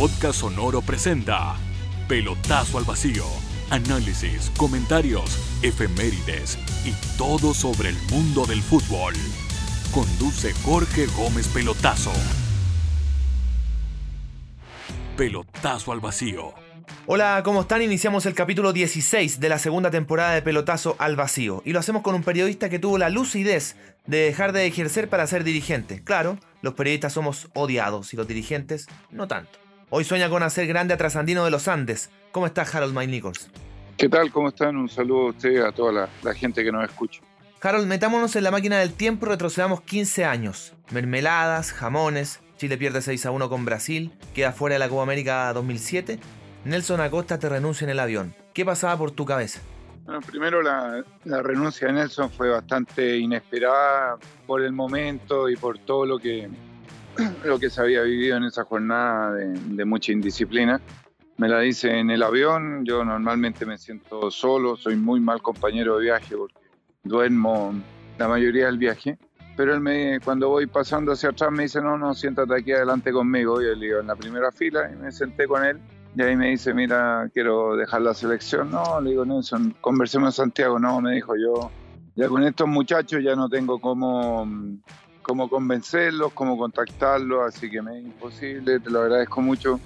Podcast Sonoro presenta Pelotazo al Vacío. Análisis, comentarios, efemérides y todo sobre el mundo del fútbol. Conduce Jorge Gómez Pelotazo. Pelotazo al Vacío. Hola, ¿cómo están? Iniciamos el capítulo 16 de la segunda temporada de Pelotazo al Vacío. Y lo hacemos con un periodista que tuvo la lucidez de dejar de ejercer para ser dirigente. Claro, los periodistas somos odiados y los dirigentes no tanto. Hoy sueña con hacer grande a Trasandino de los Andes. ¿Cómo está Harold Mike Nichols? ¿Qué tal? ¿Cómo están? Un saludo a usted y a toda la, la gente que nos escucha. Harold, metámonos en la máquina del tiempo y retrocedamos 15 años. Mermeladas, jamones, Chile pierde 6 a 1 con Brasil, queda fuera de la Copa América 2007. Nelson Acosta te renuncia en el avión. ¿Qué pasaba por tu cabeza? Bueno, primero la, la, renuncia de Nelson fue bastante inesperada por el momento y por todo lo que, lo que se había vivido en esa jornada de, mucha indisciplina. Me la dice en el avión, yo normalmente me siento solo, soy muy mal compañero de viaje porque duermo la mayoría del viaje. Pero él me, cuando voy pasando hacia atrás me dice, no, no, siéntate aquí adelante conmigo. Y yo le digo, en la primera fila, y me senté con él. Y ahí me dice, mira, quiero dejar la selección. No, le digo, Nelson, conversemos en Santiago. No, me dijo yo, ya con estos muchachos ya no tengo cómo, cómo convencerlos, cómo contactarlos, así que me es imposible, te lo agradezco mucho,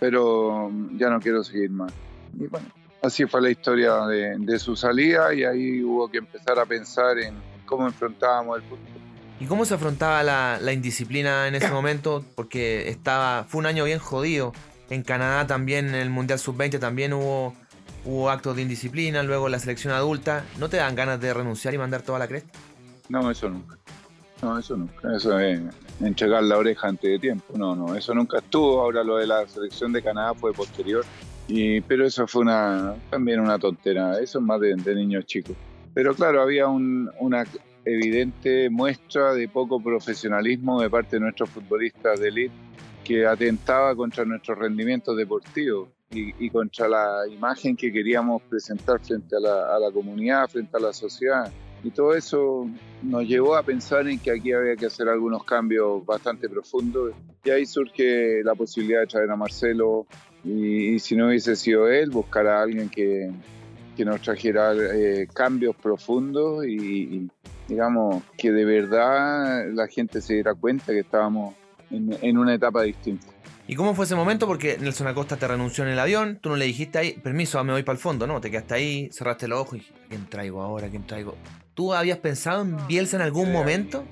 pero ya no quiero seguir más. Y bueno, así fue la historia de, de su salida y ahí hubo que empezar a pensar en cómo enfrentábamos el fútbol. ¿Y cómo se afrontaba la, la, indisciplina en ese momento? Porque estaba, fue un año bien jodido. En Canadá también, en el Mundial Sub-20 también hubo, hubo actos de indisciplina, luego la selección adulta. ¿No te dan ganas de renunciar y mandar toda la cresta? No, eso nunca. No, eso nunca. Eso es entregar la oreja antes de tiempo. No, no, eso nunca estuvo. Ahora lo de la selección de Canadá fue posterior. Y, pero eso fue una, también una tontera. Eso es más de, niños chicos. Pero claro, había un, una evidente muestra de poco profesionalismo de parte de nuestros futbolistas de élite que atentaba contra nuestros rendimientos deportivos y, y, contra la imagen que queríamos presentar frente a la, a la, comunidad, frente a la sociedad. Y todo eso nos llevó a pensar en que aquí había que hacer algunos cambios bastante profundos. Y ahí surge la posibilidad de traer a Marcelo y, si no hubiese sido él, buscar a alguien que, que nos trajera eh, cambios profundos y, digamos que de verdad la gente se diera cuenta que estábamos en, una etapa distinta. ¿Y cómo fue ese momento? Porque Nelson Acosta te renunció en el avión, tú no le dijiste ahí, permiso, me voy para el fondo, ¿no? Te quedaste ahí, cerraste los ojos y ¿a quién traigo ahora? ¿A quién traigo? ¿Tú habías pensado en Bielsa en algún momento?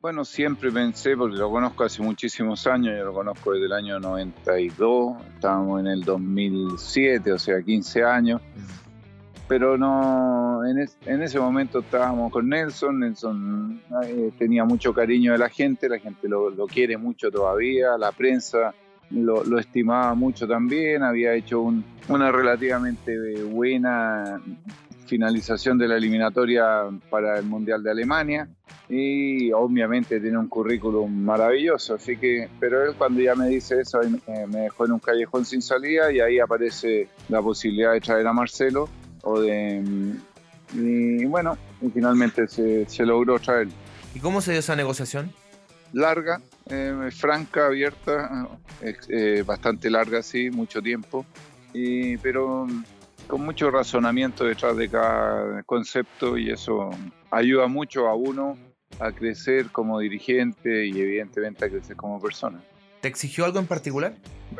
Bueno, siempre pensé, porque lo conozco hace muchísimos años, yo lo conozco desde el año 92, estábamos en el 2007, o sea, 15 años. Mm pero no en, es, en, ese momento estábamos con Nelson, Nelson eh, tenía mucho cariño de la gente, la gente lo, lo quiere mucho todavía, la prensa lo, lo, estimaba mucho también, había hecho un, una relativamente buena finalización de la eliminatoria para el Mundial de Alemania. Y obviamente tiene un currículum maravilloso, así que, pero él cuando ya me dice eso me, dejó en un callejón sin salida y ahí aparece la posibilidad de traer a Marcelo o de y bueno y finalmente se, se, logró traer ¿y cómo se dio esa negociación? larga eh, franca abierta eh, bastante larga sí mucho tiempo. Y, pero con mucho razonamiento detrás de cada concepto y eso ayuda mucho a uno a crecer como dirigente y evidentemente a crecer como persona ¿Te exigió algo en particular?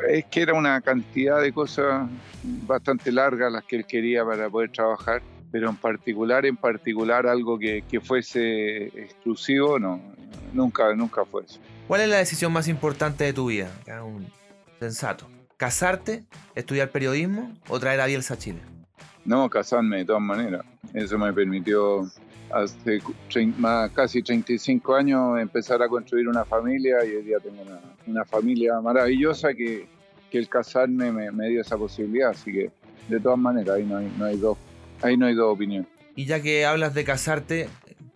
Es que era una cantidad de cosas bastante largas las que él quería para poder trabajar, pero en particular, en particular algo que, que fuese exclusivo, no, nunca, nunca fue eso. ¿Cuál es la decisión más importante de tu vida? Un sensato. ¿Casarte, estudiar periodismo o traer a Bielsa a Chile? No, casarme de todas maneras. Eso me permitió hace más, casi 35 años empezar a construir una familia y hoy día tengo una, una familia maravillosa que, que el casarme me, me, dio esa posibilidad, así que de todas maneras ahí no hay, no hay, dos, ahí no hay dos opiniones. Y ya que hablas de casarte,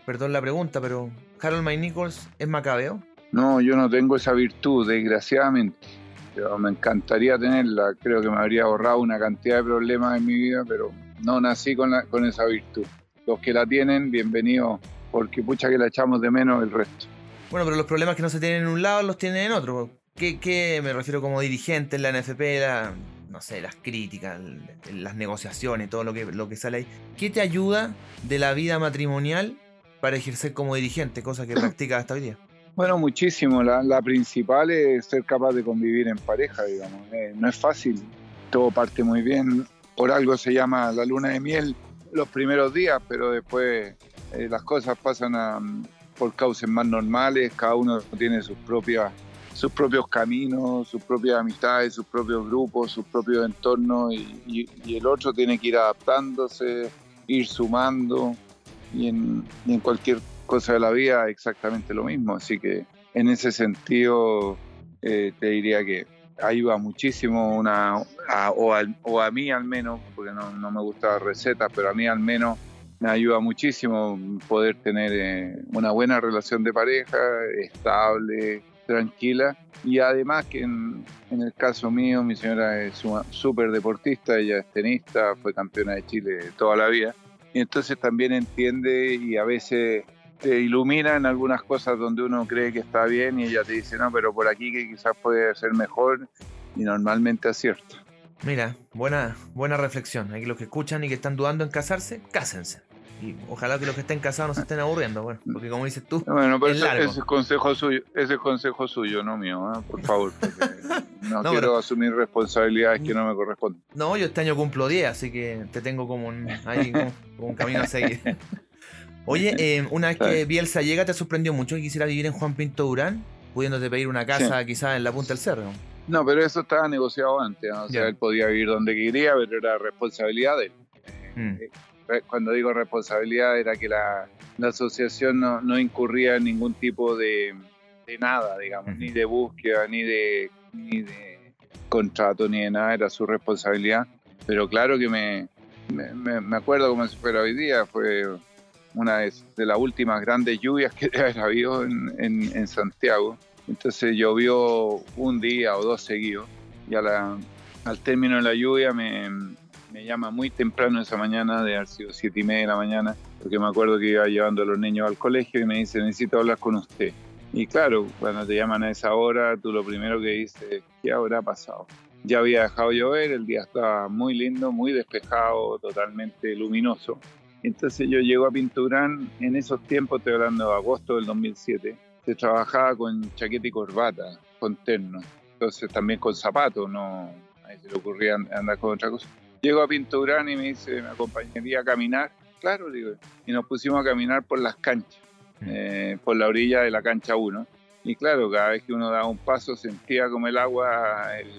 perdón la pregunta, pero Harold May Nichols es macabeo? No, yo no tengo esa virtud, desgraciadamente. Yo me encantaría tenerla, creo que me habría ahorrado una cantidad de problemas en mi vida, pero no nací con, la, con esa virtud los que la tienen, bienvenidos, porque pucha que la echamos de menos el resto. Bueno, pero los problemas que no se tienen en un lado los tienen en otro. ¿Qué, me refiero como dirigente en la NFP? no sé, las críticas, las negociaciones, todo lo que, lo que sale ahí. ¿Qué te ayuda de la vida matrimonial para ejercer como dirigente, cosa que practicas hasta hoy día? Bueno, muchísimo. La, principal es ser capaz de convivir en pareja, digamos. Eh, no es fácil. Todo parte muy bien. Por algo se llama la luna de miel los primeros días, pero después eh, las cosas pasan por causas más normales. Cada uno tiene sus propias sus propios caminos, sus propias amistades, sus propios grupos, sus propios entornos y, el otro tiene que ir adaptándose, ir sumando y en, cualquier cosa de la vida exactamente lo mismo. Así que en ese sentido eh, te diría que ayuda muchísimo una, o, a, mí al menos, porque no, me gusta la receta, pero a mí al menos me ayuda muchísimo poder tener eh, una buena relación de pareja, estable, tranquila. Y además que en, el caso mío, mi señora es súper deportista, ella es tenista, fue campeona de Chile toda la vida. Y entonces también entiende y a veces te ilumina en algunas cosas donde uno cree que está bien y ella te dice, no, pero por aquí que quizás puede ser mejor y normalmente acierta. Mira, buena, buena reflexión. Aquí los que escuchan y que están dudando en casarse, cásense. Y ojalá que los que estén casados no se estén aburriendo, bueno, porque como dices tú, bueno, pero es largo. Ese, es consejo suyo, ese es consejo suyo, no mío, ¿eh? por favor, no, quiero asumir responsabilidades que no me corresponden. No, yo este año cumplo 10, así que te tengo como un, ahí, como, un camino a seguir. Oye, eh, una vez que Bielsa llega, ¿te sorprendió mucho que quisiera vivir en Juan Pinto Durán? Pudiéndote pedir una casa quizás en la punta del cerro. No, pero eso estaba negociado antes. O sea, él podía vivir donde quería, pero era responsabilidad de él. Mm. Eh, cuando digo responsabilidad era que la, asociación no, incurría en ningún tipo de, nada, digamos, ni de búsqueda, ni de, ni de contrato, ni de nada, era su responsabilidad. Pero claro que me, me, acuerdo como si fuera hoy día, fue una de, las últimas grandes lluvias que haber habido en, Santiago. Entonces llovió un día o dos seguidos y al término de la lluvia me, me llama muy temprano esa mañana, de haber sido siete y media de la mañana, porque me acuerdo que iba llevando a los niños al colegio y me dice, necesito hablar con usted. Y claro, cuando te llaman a esa hora, tú lo primero que dices, ¿qué habrá pasado? Ya había dejado llover, el día estaba muy lindo, muy despejado, totalmente luminoso. Entonces yo llego a Pinturán, en esos tiempos, estoy hablando de agosto del 2007, se trabajaba con chaqueta y corbata, con terno, entonces también con zapatos, no, a se le ocurría andar con otra cosa. Llego a Pinturán y me dice, ¿me acompañaría a caminar? Claro, digo. Y nos pusimos a caminar por las canchas, eh, por la orilla de la cancha 1. Y claro, cada vez que uno daba un paso sentía como el agua, el,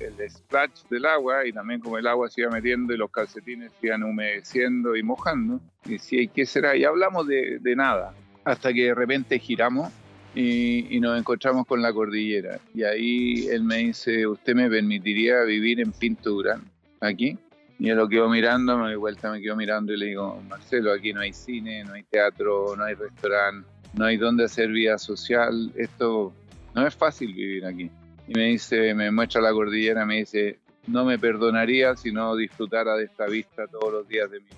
el splash del agua y también como el agua se iba metiendo y los calcetines se iban humedeciendo y mojando. Y decía, ¿y qué será? Y hablamos de, nada, hasta que de repente giramos y, nos encontramos con la cordillera. Y ahí él me dice, ¿usted me permitiría vivir en Pinturán, aquí? Y yo lo quedo mirando, me doy vuelta, me quedo mirando y le digo, Marcelo, aquí no hay cine, no hay teatro, no hay restaurante, no hay dónde hacer vida social, esto no es fácil vivir aquí. Y me dice, me muestra la cordillera, me dice, no me perdonaría si no disfrutara de esta vista todos los días de vida.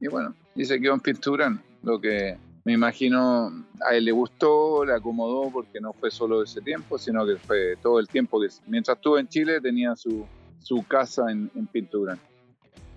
Y bueno, dice que en pintura, lo que me imagino a él le gustó, le acomodó, porque no fue solo ese tiempo, sino que fue todo el tiempo que mientras estuvo en Chile tenía su, su casa en, en Pintura.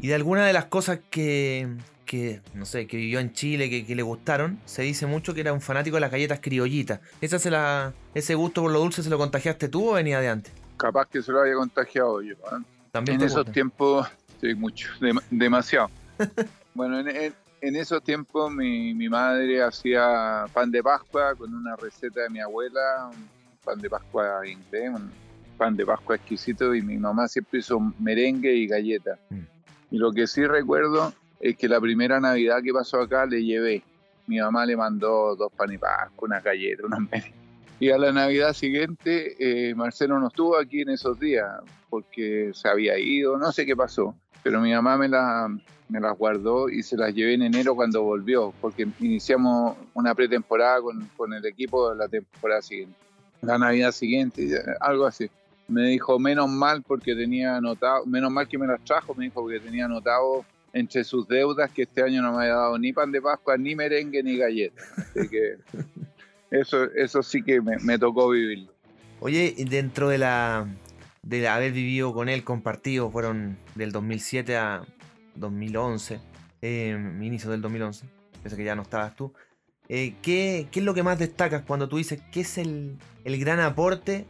Y de alguna de las cosas que, que no sé, que vivió en Chile, que, le gustaron, se dice mucho que era un fanático de las galletas criollitas. ¿Esa se la, ¿Ese gusto por lo dulce se lo contagiaste tú o venía de antes? Capaz que se lo había contagiado yo. ¿eh? También en esos tiempos, sí, mucho, demasiado. bueno, en, en, esos tiempos mi, mi madre hacía pan de Pascua con una receta de mi abuela, un pan de Pascua inglés, un pan de Pascua exquisito, y mi mamá siempre hizo merengue y galletas. Mm. Y lo que sí recuerdo es que la primera Navidad que pasó acá le llevé. Mi mamá le mandó dos pan y una galleta, una Y a la Navidad siguiente, eh, Marcelo no estuvo aquí en esos días porque se había ido, no sé qué pasó. Pero mi mamá me las guardó y se las llevé en enero cuando volvió, porque iniciamos una pretemporada con, con el equipo de la temporada siguiente. La Navidad siguiente, algo así me dijo menos mal porque tenía anotado, menos mal que me las trajo, me dijo porque tenía anotado entre sus deudas que este año no me había dado ni pan de Pascua, ni merengue, ni galleta. Así que eso, eso sí que me, tocó vivir. Oye, dentro de la de haber vivido con él, compartido, fueron del 2007 a 2011, eh, inicio del 2011, pensé que ya no estabas tú. Eh, ¿qué, es lo que más destacas cuando tú dices que es el, gran aporte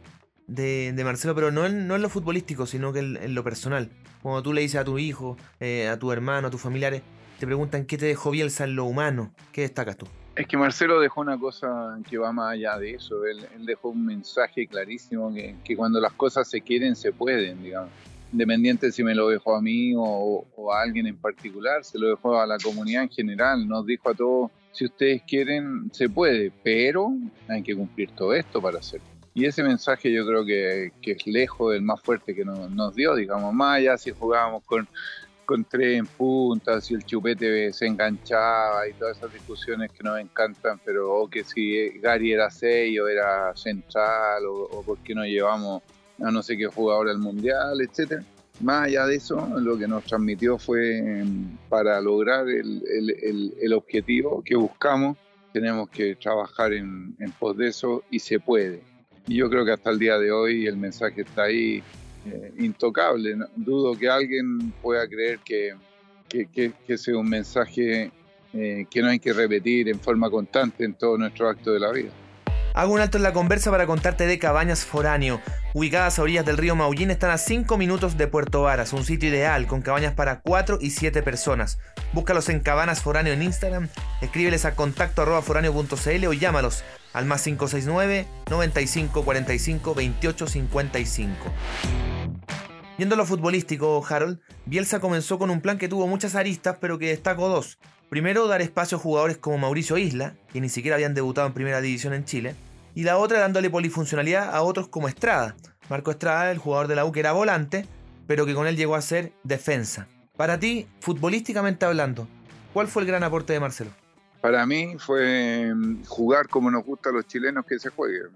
de, Marcelo, pero no en, no en lo futbolístico, sino que en, lo personal? Cuando tú le dices a tu hijo, eh, a tu hermano, a tus familiares, te preguntan qué te dejó Bielsa en lo humano, ¿qué destacas tú? Es que Marcelo dejó una cosa que va más allá de eso. Él, dejó un mensaje clarísimo que, que, cuando las cosas se quieren, se pueden, digamos. Independiente si me lo dejó a mí o, a alguien en particular, se lo dejó a la comunidad en general. Nos dijo a todos, si ustedes quieren, se puede, pero hay que cumplir todo esto para hacerlo. Y ese mensaje yo creo que, es lejos del más fuerte que nos, nos dio, digamos, más allá si jugábamos con tres en punta, si el chupete se enganchaba y todas esas discusiones que nos encantan, pero o que si Gary era 6 o era central o, o por qué no llevamos a no sé qué jugador al mundial, etcétera. Más allá de eso, lo que nos transmitió fue em, para lograr el, el, el, objetivo que buscamos, tenemos que trabajar en, en pos de eso y se puede. Y yo creo que hasta el día de hoy el mensaje está ahí eh, intocable. Dudo que alguien pueda creer que, que, sea un mensaje eh, que no hay que repetir en forma constante en todo nuestro acto de la vida. Hago un alto en la conversa para contarte de Cabañas Foráneo. Ubicadas a orillas del río Maullín, están a 5 minutos de Puerto Varas, un sitio ideal con cabañas para 4 y 7 personas. Búscalos en Cabanas Foráneo en Instagram, escríbeles a contacto o llámalos al más 569 95 45 28 55. Yendo a lo futbolístico, Harold, Bielsa comenzó con un plan que tuvo muchas aristas, pero que destacó dos. Primero, dar espacio a jugadores como Mauricio Isla, que ni siquiera habían debutado en primera división en Chile, y la otra dándole polifuncionalidad a otros como Estrada. Marco Estrada, el jugador de la U que era volante, pero que con él llegó a ser defensa. Para ti, futbolísticamente hablando, ¿cuál fue el gran aporte de Marcelo? Para mí fue mm, jugar como nos gusta a los chilenos que se jueguen.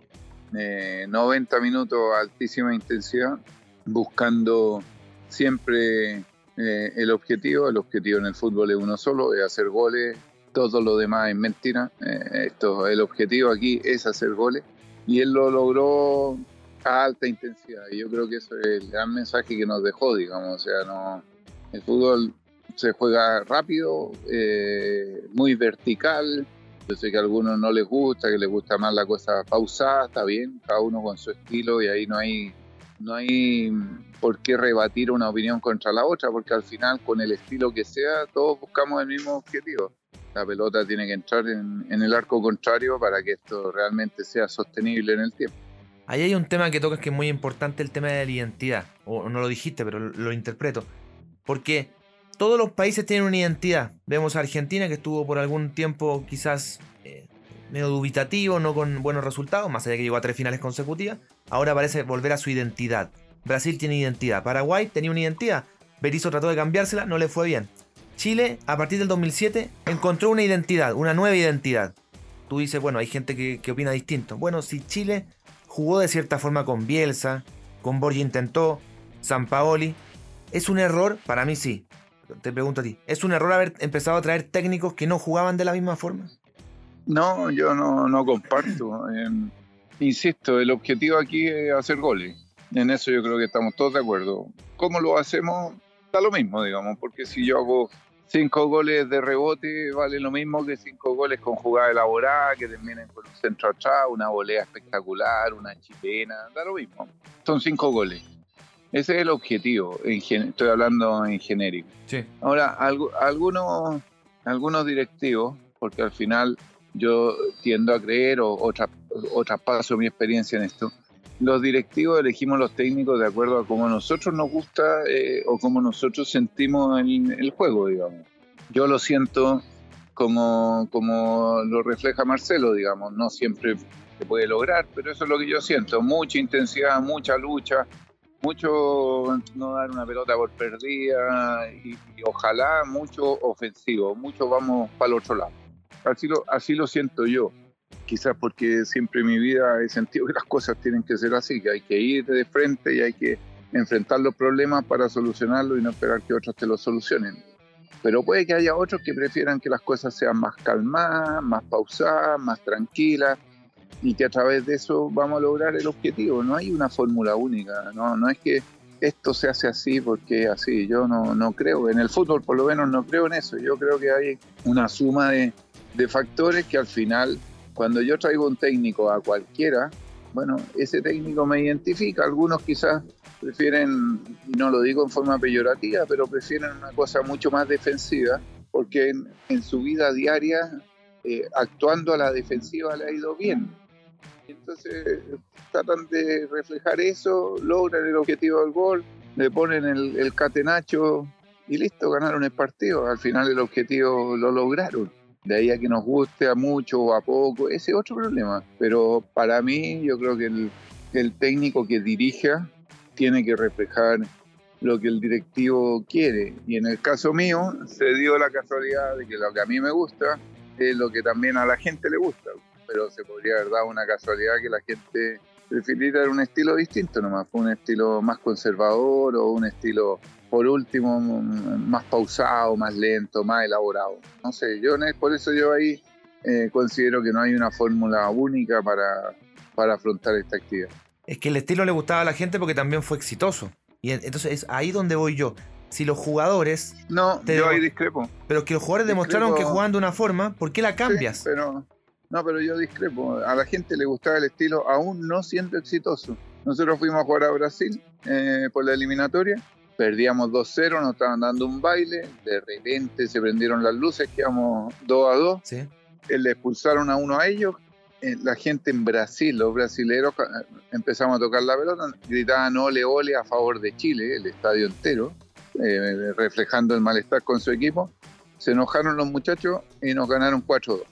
90 eh, minutos a altísima intensidad, buscando siempre eh, el objetivo. El objetivo en el fútbol es uno solo, es hacer goles. Todo lo demás es mentira. Eh, esto, el objetivo aquí es hacer goles. Y él lo logró a alta intensidad. Y yo creo que eso es el gran mensaje que nos dejó, digamos. O sea, no, el fútbol se juega rápido, eh, muy vertical. Yo sé que a algunos no les gusta, que les gusta más la cosa pausada, está bien, cada uno con su estilo y ahí no hay, no hay por qué rebatir una opinión contra la otra, porque al final con el estilo que sea, todos buscamos el mismo objetivo. La pelota tiene que entrar en, en el arco contrario para que esto realmente sea sostenible en el tiempo. Ahí hay un tema que tocas que es muy importante, el tema de la identidad. O no lo dijiste, pero lo interpreto. Porque todos los países tienen una identidad. Vemos a Argentina que estuvo por algún tiempo quizás eh, medio dubitativo, no con buenos resultados, más allá que llegó a tres finales consecutivas. Ahora parece volver a su identidad. Brasil tiene identidad. Paraguay tenía una identidad. Berizzo trató de cambiársela, no le fue bien. Chile, a partir del 2007, encontró una identidad, una nueva identidad. Tú dices, bueno, hay gente que, opina distinto. Bueno, si Chile jugó de cierta forma con Bielsa, con Borja intentó, San Paoli, ¿es un error? Para mí sí te pregunto a ti, ¿es un error haber empezado a traer técnicos que no jugaban de la misma forma? No, yo no, no comparto. Em, insisto, el objetivo aquí es hacer goles. En eso yo creo que estamos todos de acuerdo. ¿Cómo lo hacemos? Da lo mismo, digamos, porque si yo hago cinco goles de rebote, vale lo mismo que cinco goles con jugada elaborada, que terminen con un centro atrás, una volea espectacular, una chilena, da lo mismo. Son cinco goles. Ese es el objetivo, estoy hablando en genérico. Ahora, algunos, algunos directivos, porque al final yo tiendo a creer o, o, traspaso mi experiencia en esto, los directivos elegimos los técnicos de acuerdo a cómo nosotros nos gusta eh, o cómo nosotros sentimos el, el, juego, digamos. Yo lo siento como, como lo refleja Marcelo, digamos, no siempre se puede lograr, pero eso es lo que yo siento, mucha intensidad, mucha lucha, mucho no dar una pelota por perdida y, ojalá mucho ofensivo, mucho vamos para el otro lado. Así lo, así lo siento yo, quizás porque siempre en mi vida he sentido que las cosas tienen que ser así, que hay que ir de frente y hay que enfrentar los problemas para solucionarlos y no esperar que otros te lo solucionen. Pero puede que haya otros que prefieran que las cosas sean más calmadas, más pausadas, más tranquilas, y que a través de eso vamos a lograr el objetivo. No hay una fórmula única, no, no es que esto se hace así porque así. Yo no, no creo, en el fútbol por lo menos no creo en eso. Yo creo que hay una suma de, de factores que al final, cuando yo traigo un técnico a cualquiera, bueno, ese técnico me identifica. Algunos quizás prefieren, y no lo digo en forma peyorativa, pero prefieren una cosa mucho más defensiva, porque en, su vida diaria, eh, actuando a la defensiva, le ha ido bien. Entonces tratan de reflejar eso, logran el objetivo del gol, le ponen el, catenacho y listo, ganaron el partido. Al final el objetivo lo lograron. De ahí a que nos guste a mucho o a poco, ese es otro problema. Pero para mí yo creo que el, el técnico que dirija tiene que reflejar lo que el directivo quiere. Y en el caso mío se dio la casualidad de que lo que a mí me gusta es lo que también a la gente le gusta pero se podría haber dado una casualidad que la gente prefiriera un estilo distinto nomás, un estilo más conservador o un estilo, por último, más pausado, más lento, más elaborado. No sé, yo por eso yo ahí eh, considero que no hay una fórmula única para, para afrontar esta actividad. Es que el estilo le gustaba a la gente porque también fue exitoso. Y entonces es ahí donde voy yo. Si los jugadores... No, yo ahí discrepo. Pero que los jugadores demostraron que jugaban de una forma, ¿por qué la cambias? pero no, pero yo discrepo. A la gente le gustaba el estilo aún no siendo exitoso. Nosotros fuimos a jugar a Brasil eh, por la eliminatoria. Perdíamos 2-0, nos estaban dando un baile. De repente se prendieron las luces, quedamos 2 a 2. ¿Sí? Eh, le expulsaron a uno a ellos. Eh, la gente en Brasil, los brasileros, empezamos a tocar la pelota, gritaban ole ole a favor de Chile, el estadio entero, reflejando el malestar con su equipo se enojaron los muchachos y nos ganaron 4-2.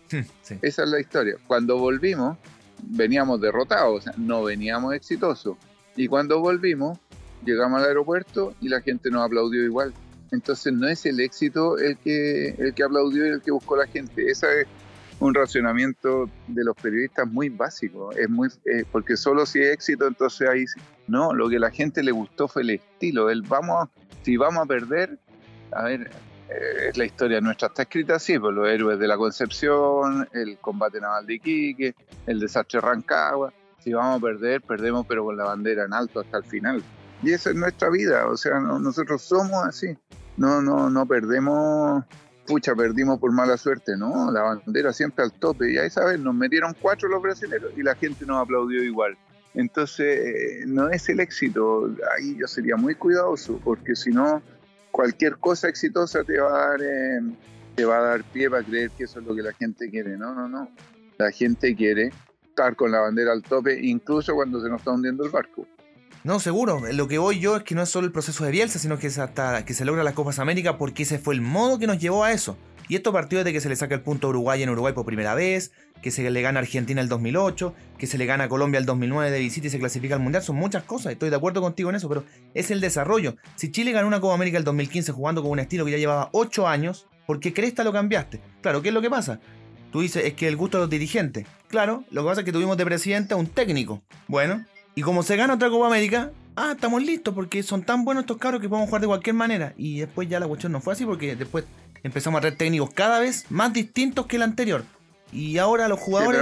Esa es la historia. Cuando volvimos, veníamos derrotados, o sea, no veníamos exitosos. Y cuando volvimos, llegamos al aeropuerto y la gente nos aplaudió igual. Entonces no es el éxito el que, el que aplaudió y el que buscó la gente. Ese es un racionamiento de los periodistas muy básico. Es muy, eh, porque solo si es éxito, entonces ahí no, lo que la gente le gustó fue el estilo. El vamos, si vamos a perder, a ver, es la historia nuestra está escrita así, por pues, los héroes de la Concepción, el combate naval de Iquique, el desastre de Rancagua. Si vamos a perder, perdemos pero con la bandera en alto hasta el final. Y esa es nuestra vida, o sea, nosotros somos así. No, no, no perdemos, pucha, perdimos por mala suerte, no, la bandera siempre al tope. Y ahí, ¿sabes? Nos metieron cuatro los brasileños y la gente nos aplaudió igual. Entonces, eh, no es el éxito. Ahí yo sería muy cuidadoso, porque si no, cualquier cosa exitosa te va a dar, eh, te va a dar pie para creer que eso es lo que la gente quiere. No, no, no. La gente quiere estar con la bandera al tope, incluso cuando se nos está hundiendo el barco. No, seguro. Lo que voy yo es que no es solo el proceso de Bielsa, sino que es hasta que se logra las Copas América porque ese fue el modo que nos llevó a eso. Y esto partió de que se le saca el punto Uruguay en Uruguay por primera vez, que se le gana a Argentina el 2008, que se le gana Colombia el 2009 de visita y se clasifica al Mundial. Son muchas cosas, estoy de acuerdo contigo en eso, pero es el desarrollo. Si Chile ganó una Copa América el 2015 jugando con un estilo que ya llevaba 8 años, ¿por qué Cresta lo cambiaste? Claro, ¿qué es lo que pasa? Tú dices, es que el gusto de los dirigentes. Claro, lo que pasa es que tuvimos de presidente a un técnico. Bueno, y como se gana otra Copa América, ah, estamos listos porque son tan buenos estos cabros que podemos jugar de cualquier manera. Y después ya la cuestión no fue así porque después empezamos a traer técnicos cada vez más distintos que el anterior. Y ahora los jugadores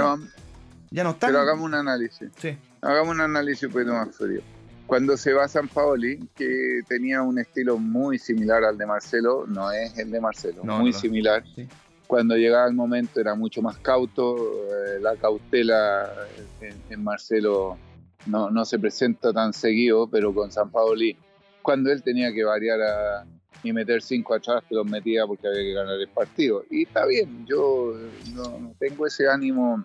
ya no están. Pero hagamos un análisis. Sí. Hagamos un análisis un poquito más frío. Cuando se va a San Paoli, que tenía un estilo muy similar al de Marcelo, no es el de Marcelo, muy similar. Cuando llegaba el momento era mucho más cauto, eh, la cautela en, Marcelo no, no se presenta tan seguido, pero con San Paoli, cuando él tenía que variar a, y meter cinco atrás que los metía porque había que ganar el partido. Y está bien, yo no, tengo ese ánimo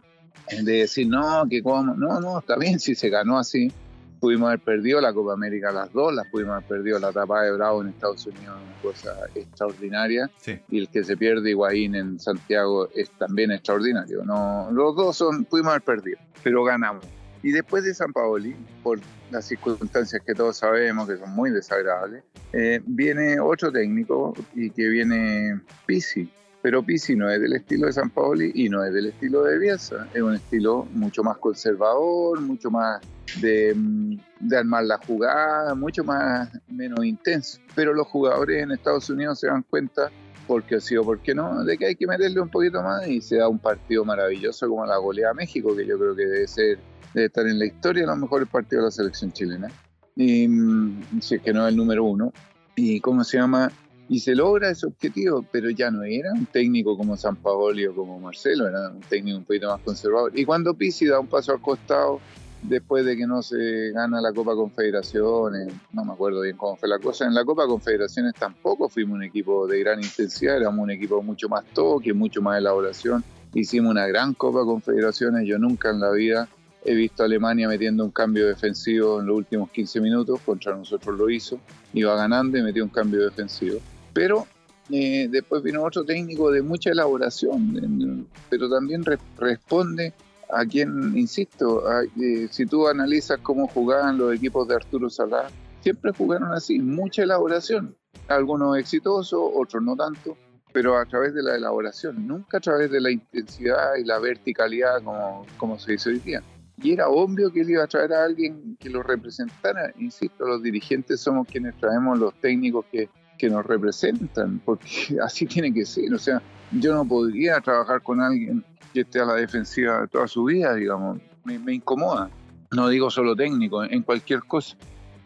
de decir, no, que como, no, no, está bien si se ganó así. Pudimos haber perdido la Copa América las dos, las pudimos haber perdido la etapa de Bravo en Estados Unidos, una cosa extraordinaria. Y el que se pierde Higuaín en Santiago es también extraordinario. No, los dos son, pudimos haber perdido, pero ganamos. Y después de San Paoli, por las circunstancias que todos sabemos que son muy desagradables, eh, viene otro técnico y que viene Pisi. Pero Pisi no es del estilo de San Paoli y no es del estilo de Bielsa. Es un estilo mucho más conservador, mucho más de, mm, armar la jugada, mucho más menos intenso. Pero los jugadores en Estados Unidos se dan cuenta porque ha sido, ¿por qué no? De que hay que meterle un poquito más y se da un partido maravilloso como la goleada México, que yo creo que debe ser, debe estar en la historia de los mejores partidos de la selección chilena. Y mm, si es que no es el número uno. Y cómo se llama, y se logra ese objetivo, pero ya no era un técnico como San Paoli o como Marcelo, era un técnico un poquito más conservador. Y cuando Pizzi da un paso al costado, después de que no se gana la Copa Confederaciones, no me acuerdo bien cómo fue la cosa, en la Copa Confederaciones tampoco fuimos un equipo de gran intensidad, éramos un equipo mucho más toque, mucho más elaboración, hicimos una gran Copa Confederaciones, yo nunca en la vida he visto a Alemania metiendo un cambio defensivo en los últimos 15 minutos, contra nosotros lo hizo, iba ganando y metió un cambio defensivo. Pero eh, después vino otro técnico de mucha elaboración, pero también responde a quien, insisto, eh, si tú analizas cómo jugaban los equipos de Arturo Salá, siempre jugaron así, mucha elaboración, algunos exitosos, otros no tanto, pero a través de la elaboración, nunca a través de la intensidad y la verticalidad como, como se dice hoy día. Y era obvio que él iba a traer a alguien que lo representara. Insisto, los dirigentes somos quienes traemos los técnicos que, que nos representan, porque así tiene que ser. O sea, yo no podría trabajar con alguien que esté a la defensiva toda su vida, digamos. Me, incomoda. No digo solo técnico, en cualquier cosa.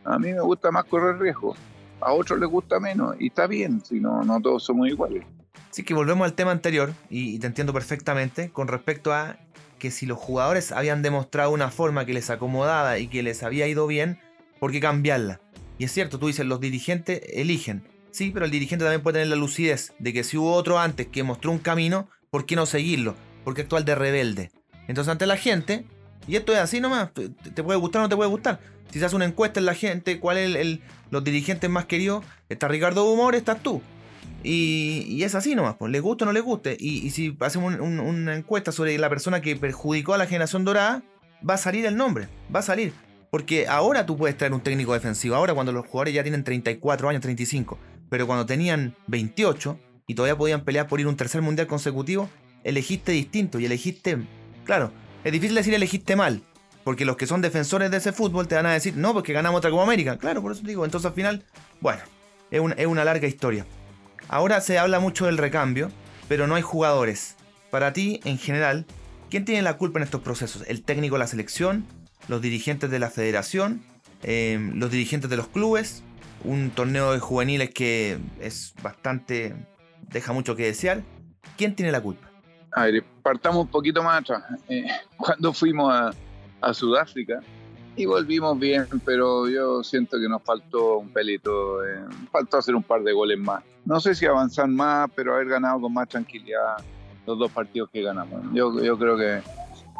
A mí me gusta más correr riesgo. A otros les gusta menos. Y está bien, si no, no todos somos iguales. Así que volvemos al tema anterior, y, te entiendo perfectamente, con respecto a que si los jugadores habían demostrado una forma que les acomodaba y que les había ido bien, ¿por qué cambiarla? Y es cierto, tú dices, los dirigentes eligen. Sí, pero el dirigente también puede tener la lucidez de que si hubo otro antes que mostró un camino, ¿por qué no seguirlo? ¿Por qué de rebelde? Entonces ante la gente, y esto es así nomás, te puede gustar o no te puede gustar. Si se hace una encuesta en la gente, ¿cuál es el, los dirigentes más queridos? Está Ricardo Humor, estás tú. Y, es así nomás, pues, le guste o no le guste. Y, si hacemos una encuesta sobre la persona que perjudicó a la generación dorada, va a salir el nombre, va a salir. Porque ahora tú puedes traer un técnico defensivo, ahora cuando los jugadores ya tienen 34 años, 35. Pero cuando tenían 28 y todavía podían pelear por ir un tercer mundial consecutivo, elegiste distinto y elegiste. Claro, es difícil decir elegiste mal, porque los que son defensores de ese fútbol te van a decir, no, porque ganamos otra Copa América. Claro, por eso digo. Entonces al final, bueno, es una, es una larga historia. Ahora se habla mucho del recambio, pero no hay jugadores. Para ti, en general, ¿quién tiene la culpa en estos procesos? ¿El técnico de la selección? ¿Los dirigentes de la federación? Eh, ¿Los dirigentes de los clubes? Un torneo de juveniles que es bastante. deja mucho que desear. ¿Quién tiene la culpa? A ver, partamos un poquito más atrás. Eh, cuando fuimos a, Sudáfrica y volvimos bien, pero yo siento que nos faltó un pelito, eh, faltó hacer un par de goles más. No sé si avanzar más, pero haber ganado con más tranquilidad los dos partidos que ganamos. Yo, yo creo que.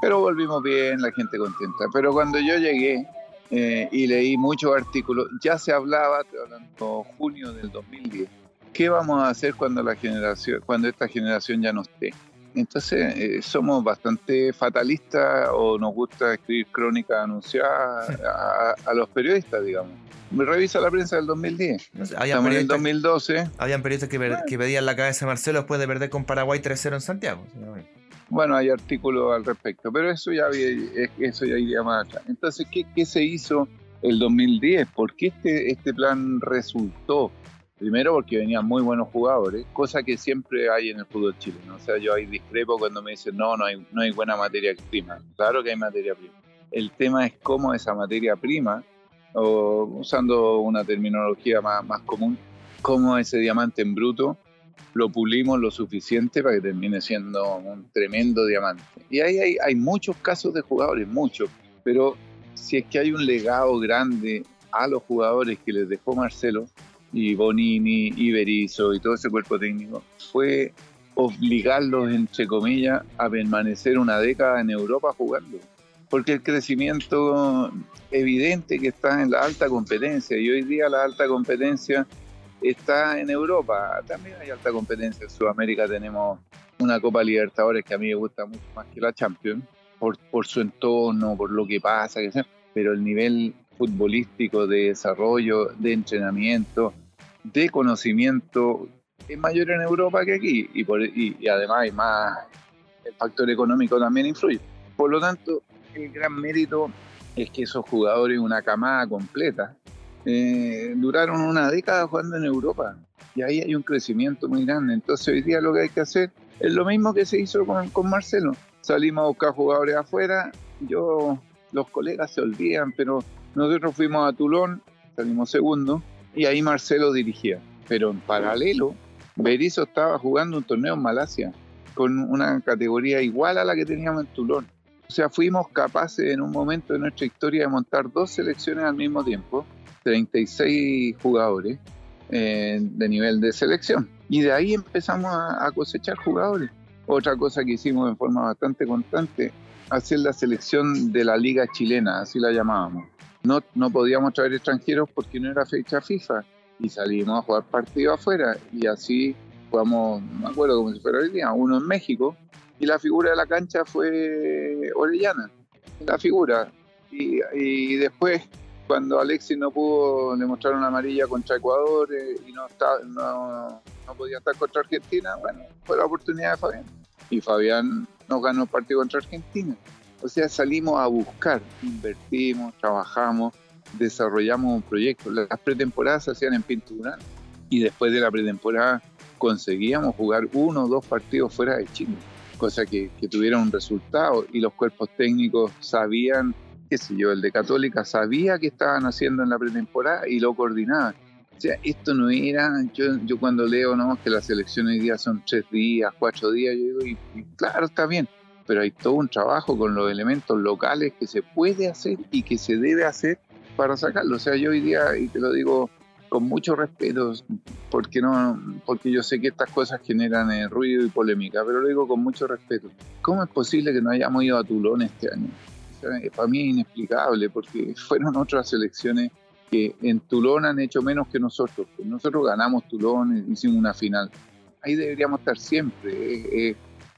Pero volvimos bien, la gente contenta. Pero cuando yo llegué, eh, y leí muchos artículos. Ya se hablaba, hablando junio del 2010, ¿qué vamos a hacer cuando la generación, cuando esta generación ya no esté? Entonces eh, somos bastante fatalistas o nos gusta escribir crónicas anunciadas a, los periodistas, digamos. Me revisa la prensa del 2010. Estamos en el 2012. Habían periodistas que, que, pedían la cabeza de Marcelo después de perder con Paraguay 3-0 en Santiago. Bueno, hay artículos al respecto, pero eso ya, eso ya iría más atrás. Entonces, ¿qué, ¿qué, se hizo el 2010? ¿Por qué este, este plan resultó? Primero porque venían muy buenos jugadores, cosa que siempre hay en el fútbol chileno. O sea, yo ahí discrepo cuando me dicen, no, no hay, no hay buena materia prima. Claro que hay materia prima. El tema es cómo esa materia prima, o usando una terminología más, común, cómo ese diamante en bruto lo pulimos lo suficiente para que termine siendo un tremendo diamante. Y ahí hay, hay muchos casos de jugadores, muchos, pero si es que hay un legado grande a los jugadores que les dejó Marcelo y Bonini y Berizzo y todo ese cuerpo técnico, fue obligarlos, entre comillas, a permanecer una década en Europa jugando. Porque el crecimiento evidente que está en la alta competencia, y hoy día la alta competencia está en Europa. También hay alta competencia. En Sudamérica tenemos una Copa Libertadores que a mí me gusta mucho más que la Champions, por, por su entorno, por lo que pasa, que sea. pero el nivel futbolístico de desarrollo, de entrenamiento, de conocimiento es mayor en Europa que aquí y, por, y, además hay más, el factor económico también influye. Por lo tanto, el gran mérito es que esos jugadores, una camada completa, eh, duraron una década jugando en Europa. Y ahí hay un crecimiento muy grande. Entonces hoy día lo que hay que hacer es lo mismo que se hizo con, con Marcelo. Salimos a buscar jugadores afuera. Yo, los colegas se olvidan, pero nosotros fuimos a Tulón, salimos segundo, y ahí Marcelo dirigía. Pero en paralelo, Berizzo estaba jugando un torneo en Malasia con una categoría igual a la que teníamos en Tulón. O sea, fuimos capaces en un momento de nuestra historia de montar dos selecciones al mismo tiempo, 36 jugadores eh, de nivel de selección. Y de ahí empezamos a, cosechar jugadores. Otra cosa que hicimos de forma bastante constante, hacer la selección de la liga chilena, así la llamábamos. No, no podíamos traer extranjeros porque no era fecha FIFA y salimos a jugar partidos afuera y así jugamos, me acuerdo como si fuera hoy día, uno en México y la figura de la cancha fue Orellana, la figura. Y, después, cuando Alexis no pudo demostrar una amarilla contra Ecuador eh, y no, está, no, no, podía estar contra Argentina, bueno, fue la oportunidad de Fabián. Y Fabián nos ganó el partido contra Argentina. O sea, salimos a buscar, invertimos, trabajamos, desarrollamos un proyecto. Las pretemporadas se hacían en pintura y después de la pretemporada conseguíamos jugar uno o dos partidos fuera de Chile cosa que, que tuviera un resultado y los cuerpos técnicos sabían, qué sé yo, el de Católica sabía qué estaban haciendo en la pretemporada y lo coordinaba. O sea, esto no era, yo, yo cuando leo ¿no? que las selecciones hoy día son tres días, cuatro días, yo digo, y, claro, está bien, pero hay todo un trabajo con los elementos locales que se puede hacer y que se debe hacer para sacarlo. O sea, yo hoy día, y te lo digo con mucho respeto, porque, no, porque yo sé que estas cosas generan eh, ruido y polémica, pero lo digo con mucho respeto. ¿Cómo es posible que no hayamos ido a Tulón este año? para mí es inexplicable, porque fueron otras selecciones que en Tulón han hecho menos que nosotros. Nosotros ganamos Tulón, hicimos una final. Ahí deberíamos estar siempre.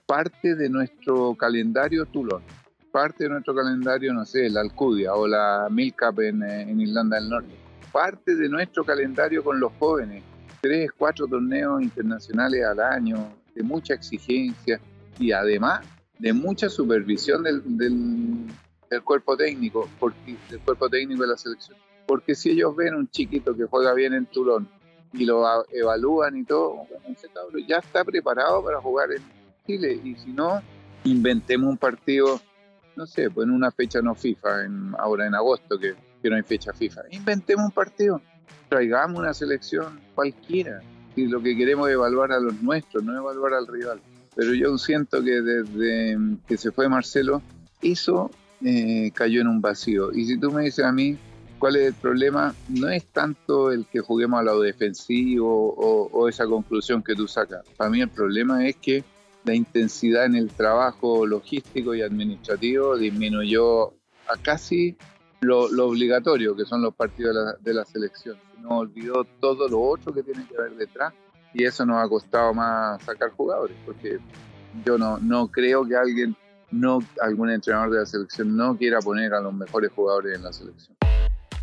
Parte de nuestro calendario Tulón. Parte de nuestro calendario, no sé, la Alcudia o la Milcap en, en Irlanda del Norte parte de nuestro calendario con los jóvenes. Tres, cuatro torneos internacionales al año, de mucha exigencia y además de mucha supervisión del, del, cuerpo técnico, porque, del cuerpo técnico de la selección. Porque si ellos ven un chiquito que juega bien en Tulón y lo evalúan y todo, ese cabrón ya está preparado para jugar en Chile. Y si no, inventemos un partido, no sé, pues en una fecha no FIFA, en, ahora en agosto, que que no hay fecha FIFA. Inventemos un partido, traigamos una selección cualquiera. Y lo que queremos es evaluar a los nuestros, no evaluar al rival. Pero yo siento que desde que se fue Marcelo, eso eh, cayó en un vacío. Y si tú me dices a mí cuál es el problema, no es tanto el que juguemos a lo defensivo o, o esa conclusión que tú sacas. Para mí el problema es que la intensidad en el trabajo logístico y administrativo disminuyó a casi lo, obligatorio, que son los partidos de la, de la selección. Nos olvidó todo lo otro que tiene que haber detrás y eso nos ha costado más sacar jugadores, porque yo no, no creo que alguien, no algún entrenador de la selección no quiera poner a los mejores jugadores en la selección.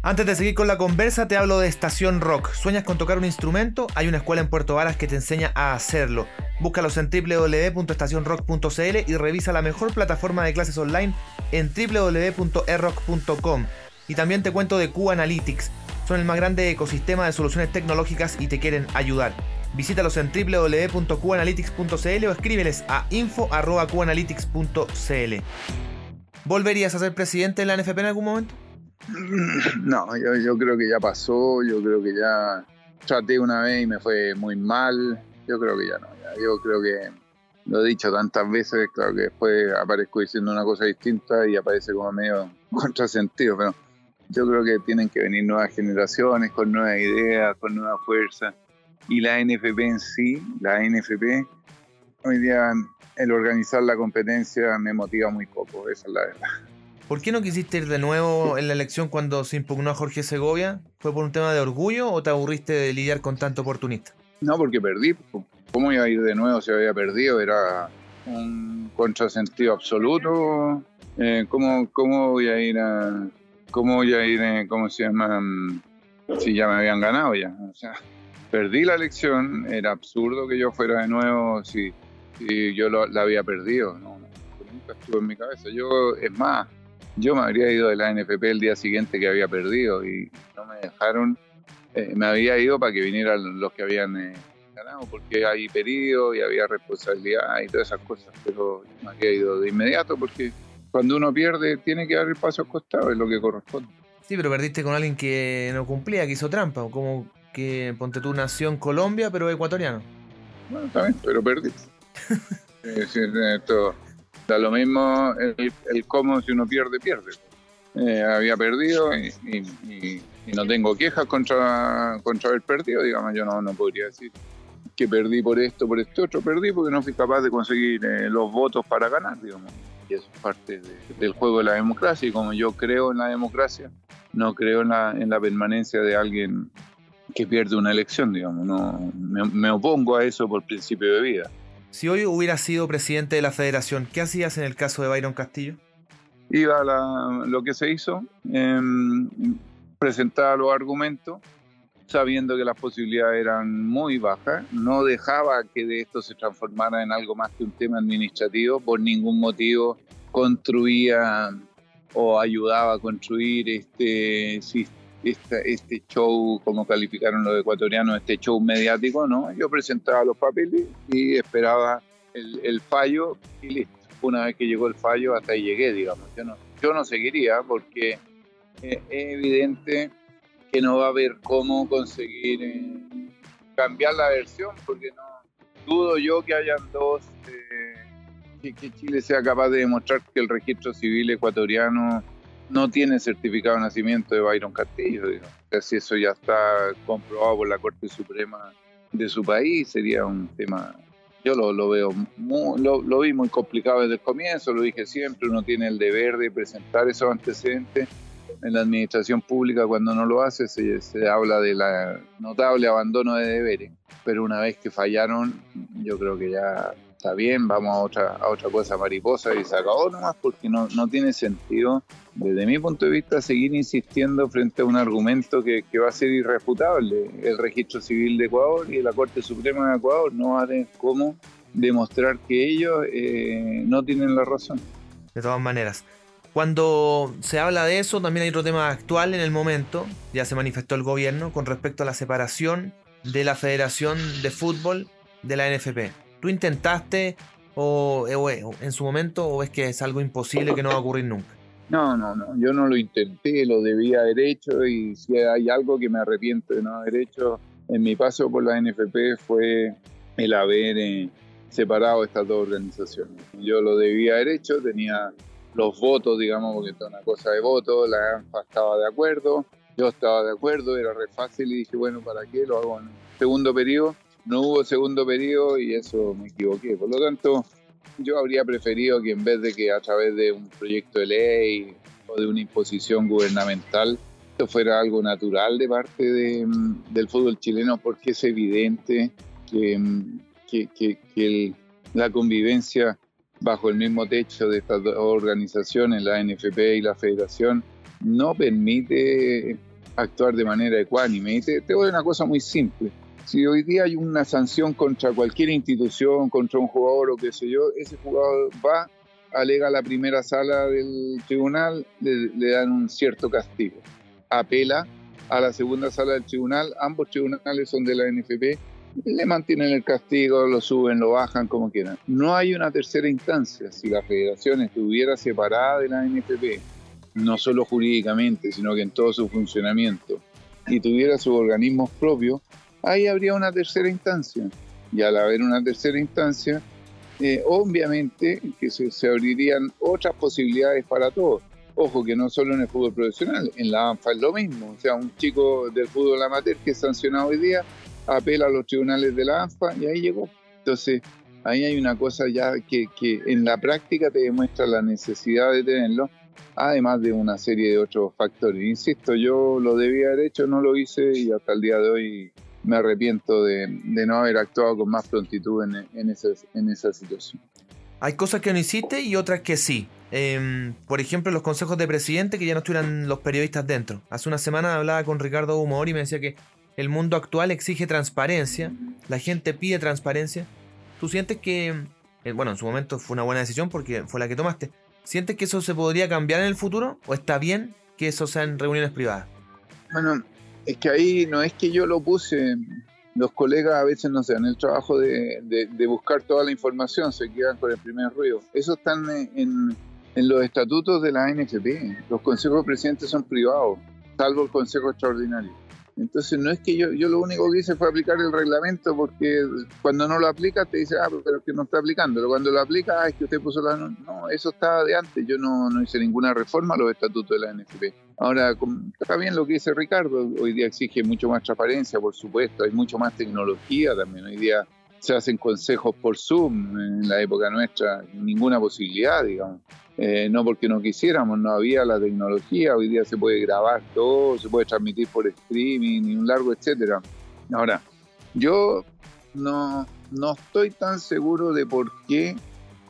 Antes de seguir con la conversa, te hablo de Estación Rock. ¿Sueñas con tocar un instrumento? Hay una escuela en Puerto Varas que te enseña a hacerlo. Búscalos en www.estacionrock.cl y revisa la mejor plataforma de clases online en www.errock.com. Y también te cuento de Q Analytics. Son el más grande ecosistema de soluciones tecnológicas y te quieren ayudar. Visítalos en www.qanalytics.cl o escríbeles a info.qanalytics.cl. ¿Volverías a ser presidente de la NFP en algún momento? No, yo, creo que ya pasó, yo creo que ya traté una vez y me fue muy mal, yo creo que ya no, yo creo que lo he dicho tantas veces, claro que después aparezco diciendo una cosa distinta y aparece como medio contrasentido, pero yo creo que tienen que venir nuevas generaciones con nuevas ideas, con nueva fuerza. Y la NFP en sí, la NFP, hoy día el organizar la competencia me motiva muy poco, esa es la verdad. ¿Por qué no quisiste ir de nuevo en la elección cuando se impugnó a Jorge Segovia? ¿Fue por un tema de orgullo o te aburriste de lidiar con tanto oportunista? No, porque perdí. ¿Cómo iba a ir de nuevo si había perdido? Era un contrasentido absoluto. Eh, ¿cómo, ¿Cómo voy a ir a... ¿Cómo voy a ir, eh, cómo se llama? Mm, si ya me habían ganado ya. O sea, perdí la elección. Era absurdo que yo fuera de nuevo si, yo la había perdido. No, nunca estuvo en mi cabeza. Yo, es más, yo me habría ido de la NFP el día siguiente que había perdido y no me dejaron eh, me había ido para que vinieran los que habían eh, ganado, porque hay pedido y había responsabilidad y todas esas cosas, pero me había ido de inmediato porque cuando uno pierde tiene que dar el paso al costado, es lo que corresponde. Sí, pero perdiste con alguien que no cumplía, que hizo trampa, como que ponte tu nación Colombia, pero ecuatoriano. Bueno, también, pero perdiste. esto, da lo mismo el, cómo si uno pierde, pierde. Eh, había perdido y, no tengo quejas contra, contra haber perdido, digamos, yo no, no podría decir que perdí por esto, por esto otro, perdí porque no fui capaz de conseguir eh, los votos para ganar, digamos. Y eso es parte del juego de la democracia y como yo creo en la democracia, no creo en la, en la permanencia de alguien que pierde una elección, digamos. No, me, opongo a eso por principio de vida. Si hoy hubieras sido presidente de la federación, ¿qué hacías en el caso de Byron Castillo? Iba a lo que se hizo, eh, presentaba los argumentos, sabiendo que las posibilidades eran muy bajas, no dejaba que de esto se transformara en algo más que un tema administrativo, por ningún motivo construía o ayudaba a construir este, este, este show, como calificaron los ecuatorianos, este show mediático, ¿no? Yo presentaba los papeles y esperaba el, fallo y listo. Una vez que llegó el fallo, hasta ahí llegué, digamos. Yo no, yo no seguiría porque es evidente que no va a haber cómo conseguir eh, cambiar la versión, porque no dudo yo que hayan dos, eh, que, Chile sea capaz de demostrar que el registro civil ecuatoriano no tiene certificado de nacimiento de Byron Castillo. Digo. si eso ya está comprobado por la Corte Suprema de su país, sería un tema yo lo, lo veo, lo, lo, vi muy complicado desde el comienzo, lo dije siempre, uno tiene el deber de presentar esos antecedentes en la administración pública cuando no lo hace se, se habla de la notable abandono de deberes, pero una vez que fallaron, yo creo que ya bien, vamos a otra, cosa mariposa y se acabó nomás porque no, tiene sentido, desde mi punto de vista, seguir insistiendo frente a un argumento que, que va a ser irrefutable. El registro civil de Ecuador y la Corte Suprema de Ecuador no van a tener cómo demostrar que ellos eh, no tienen la razón. De todas maneras, cuando se habla de eso, también hay otro tema actual en el momento, ya se manifestó el gobierno con respecto a la separación de la Federación de Fútbol de la NFP. ¿Tú intentaste o, en su momento o es que es algo imposible que no va a ocurrir nunca? No, no, no, yo no lo intenté, lo debía haber hecho y si hay algo que me arrepiento de no haber hecho en mi paso por la NFP fue el haber eh, separado estas dos organizaciones. Yo lo debía haber hecho, tenía los votos, digamos, porque es una cosa de voto, la ANFA estaba de acuerdo, yo estaba de acuerdo, era re fácil y dije, bueno, ¿para qué lo hago en segundo periodo? No hubo segundo periodo y eso me equivoqué. Por lo tanto, yo habría preferido que en vez de que a través de un proyecto de ley o de una imposición gubernamental, esto fuera algo natural de parte de, del fútbol chileno, porque es evidente que, que la convivencia bajo el mismo techo de estas dos organizaciones, la NFP y la Federación, no permite actuar de manera ecuánime. Y te, te voy a una cosa muy simple. Si hoy día hay una sanción contra cualquier institución, contra un jugador o qué sé yo, ese jugador va, alega a la primera sala del tribunal, le, le dan un cierto castigo. Apela a la segunda sala del tribunal, ambos tribunales son de la NFP le mantienen el castigo, lo suben, lo bajan, como quieran. No hay una tercera instancia. Si la federación estuviera separada de la NFP, no solo jurídicamente, sino que en todo su funcionamiento, y tuviera sus organismos propios, ahí habría una tercera instancia. Y al haber una tercera instancia, eh, obviamente que se, abrirían otras posibilidades para todos. Ojo que no solo en el fútbol profesional, en la ANFA es lo mismo. O sea, un chico del fútbol amateur que es sancionado hoy día apela a los tribunales de la ANFA y ahí llegó. Entonces, ahí hay una cosa ya que en la práctica te demuestra la necesidad de tenerlo, además de una serie de otros factores. Insisto, yo lo debía haber hecho, no lo hice y hasta el día de hoy me arrepiento de, de no haber actuado con más prontitud en, en, esa, en esa situación. Hay cosas que no hiciste y otras que sí. Eh, por ejemplo, los consejos de presidente que ya no estuvieran los periodistas dentro. Hace una semana hablaba con Ricardo Humor y me decía que el mundo actual exige transparencia, la gente pide transparencia. ¿Tú sientes que, eh, bueno, en su momento fue una buena decisión porque fue la que tomaste, ¿sientes que eso se podría cambiar en el futuro o está bien que eso sean reuniones privadas? Bueno, es que ahí no es que yo lo puse, los colegas a veces no se dan el trabajo de, buscar toda la información, se quedan con el primer ruido. Eso están en, los estatutos de la NFP. Los consejos de presidentes son privados, salvo el consejo extraordinario. Entonces no es que yo, yo lo único que hice fue aplicar el reglamento porque cuando no lo aplica te dice, ah, pero que no está aplicando. Pero cuando lo aplica, ah, es que usted puso la... No, eso estaba de antes. Yo no, no hice ninguna reforma a los estatutos de la NFP. Ahora, está bien lo que dice Ricardo. Hoy día exige mucho más transparencia, por supuesto. Hay mucho más tecnología también. Hoy día se hacen consejos por Zoom. En la época nuestra, ninguna posibilidad, digamos. Eh, no porque no quisiéramos, no había la tecnología, hoy día se puede grabar todo, se puede transmitir por streaming y un largo etcétera. Ahora, yo no, no estoy tan seguro de por qué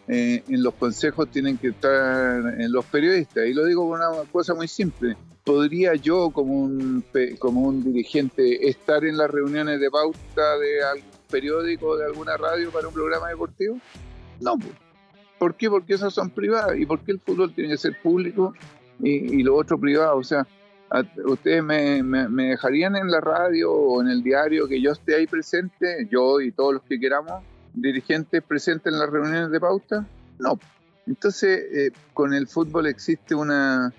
eh, en los consejos tienen que estar en los periodistas, y lo digo por una cosa muy simple. ¿Podría yo como un, como un dirigente estar en las reuniones de pauta de algún periódico, de alguna radio para un programa deportivo? No, ¿Por qué? Porque esas son privadas. ¿Y por qué el fútbol tiene que ser público y, lo otro privado? O sea, ¿ustedes me, dejarían en la radio o en el diario que yo esté ahí presente, yo y todos los que queramos, dirigentes presentes en las reuniones de pauta? No. Entonces, eh, con el fútbol existe una,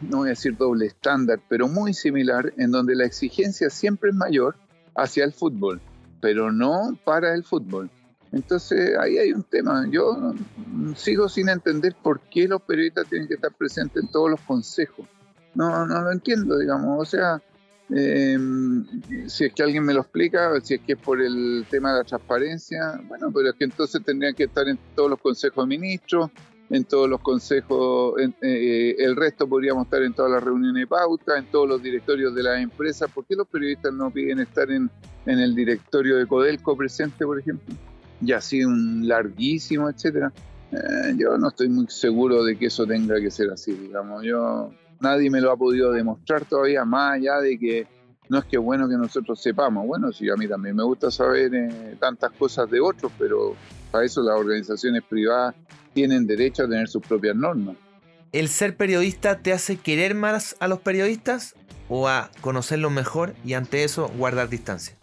no voy a decir doble estándar, pero muy similar, en donde la exigencia siempre es mayor hacia el fútbol, pero no para el fútbol. Entonces ahí hay un tema. Yo sigo sin entender por qué los periodistas tienen que estar presentes en todos los consejos. No, no lo entiendo, digamos. O sea, eh, si es que alguien me lo explica, si es que es por el tema de la transparencia, bueno, pero es que entonces tendrían que estar en todos los consejos de ministros, en todos los consejos, eh, el resto podríamos estar en todas las reuniones de pauta, en todos los directorios de las empresas. ¿Por qué los periodistas no piden estar en, en el directorio de Codelco presente, por ejemplo? y así un larguísimo, etcétera. Eh, yo no estoy muy seguro de que eso tenga que ser así, digamos. Yo nadie me lo ha podido demostrar todavía, más allá de que no es que bueno que nosotros sepamos. Bueno, sí, a mí también me gusta saber eh, tantas cosas de otros, pero para eso las organizaciones privadas tienen derecho a tener sus propias normas. ¿El ser periodista te hace querer más a los periodistas o a conocerlos mejor y ante eso guardar distancia?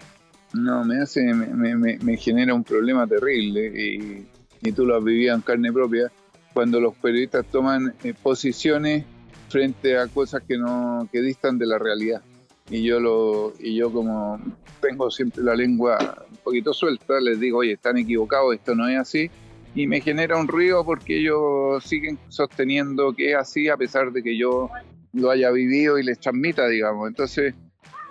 No, me hace, me, me, me genera un problema terrible y, y, tú lo has vivido en carne propia cuando los periodistas toman eh, posiciones frente a cosas que no que distan de la realidad. Y yo lo y yo como tengo siempre la lengua un poquito suelta les digo oye están equivocados esto no es así y me genera un ruido porque ellos siguen sosteniendo que es así a pesar de que yo lo haya vivido y les transmita digamos. Entonces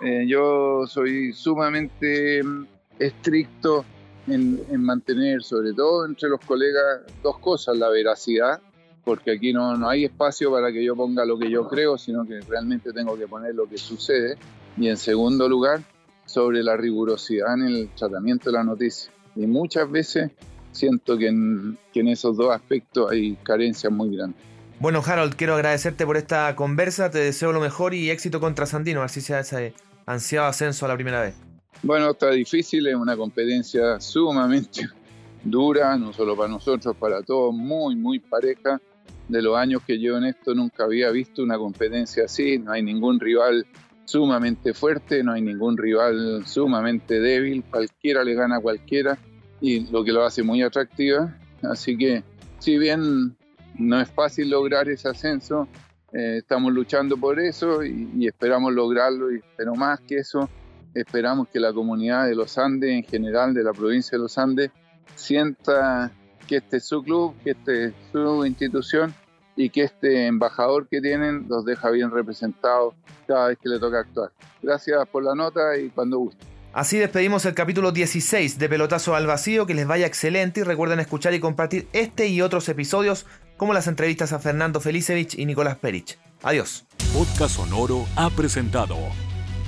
eh, yo soy sumamente mm, estricto en, mantener, sobre todo entre los colegas, dos cosas, la veracidad, porque aquí no, no hay espacio para que yo ponga lo que yo creo, sino que realmente tengo que poner lo que sucede. Y en segundo lugar, sobre la rigurosidad en el tratamiento de la noticia. Y muchas veces siento que en, que en esos dos aspectos hay carencias muy grandes. Bueno, Harold, quiero agradecerte por esta conversa, te deseo lo mejor y éxito contra Sandino, así sea ese ansiado ascenso a la primera vez? Bueno, está difícil, es una competencia sumamente dura, no solo para nosotros, para todos, muy, muy pareja. De los años que llevo en esto nunca había visto una competencia así, no hay ningún rival sumamente fuerte, no hay ningún rival sumamente débil, cualquiera le gana a cualquiera y lo que lo hace muy atractiva. Así que si bien no es fácil lograr ese ascenso, eh, estamos luchando por eso y, esperamos lograrlo, pero más que eso, esperamos que la comunidad de los Andes, en general de la provincia de los Andes, sienta que este es su club, que este es su institución y que este embajador que tienen los deja bien representados cada vez que le toca actuar. Gracias por la nota y cuando guste. Así despedimos el capítulo 16 de Pelotazo al Vacío, que les vaya excelente y recuerden escuchar y compartir este y otros episodios como las entrevistas a Fernando Felicevich y Nicolás Perich. Adiós. Podcast Sonoro ha presentado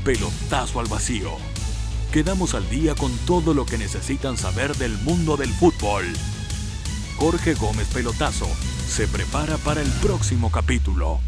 Pelotazo al Vacío. Quedamos al día con todo lo que necesitan saber del mundo del fútbol. Jorge Gómez Pelotazo se prepara para el próximo capítulo.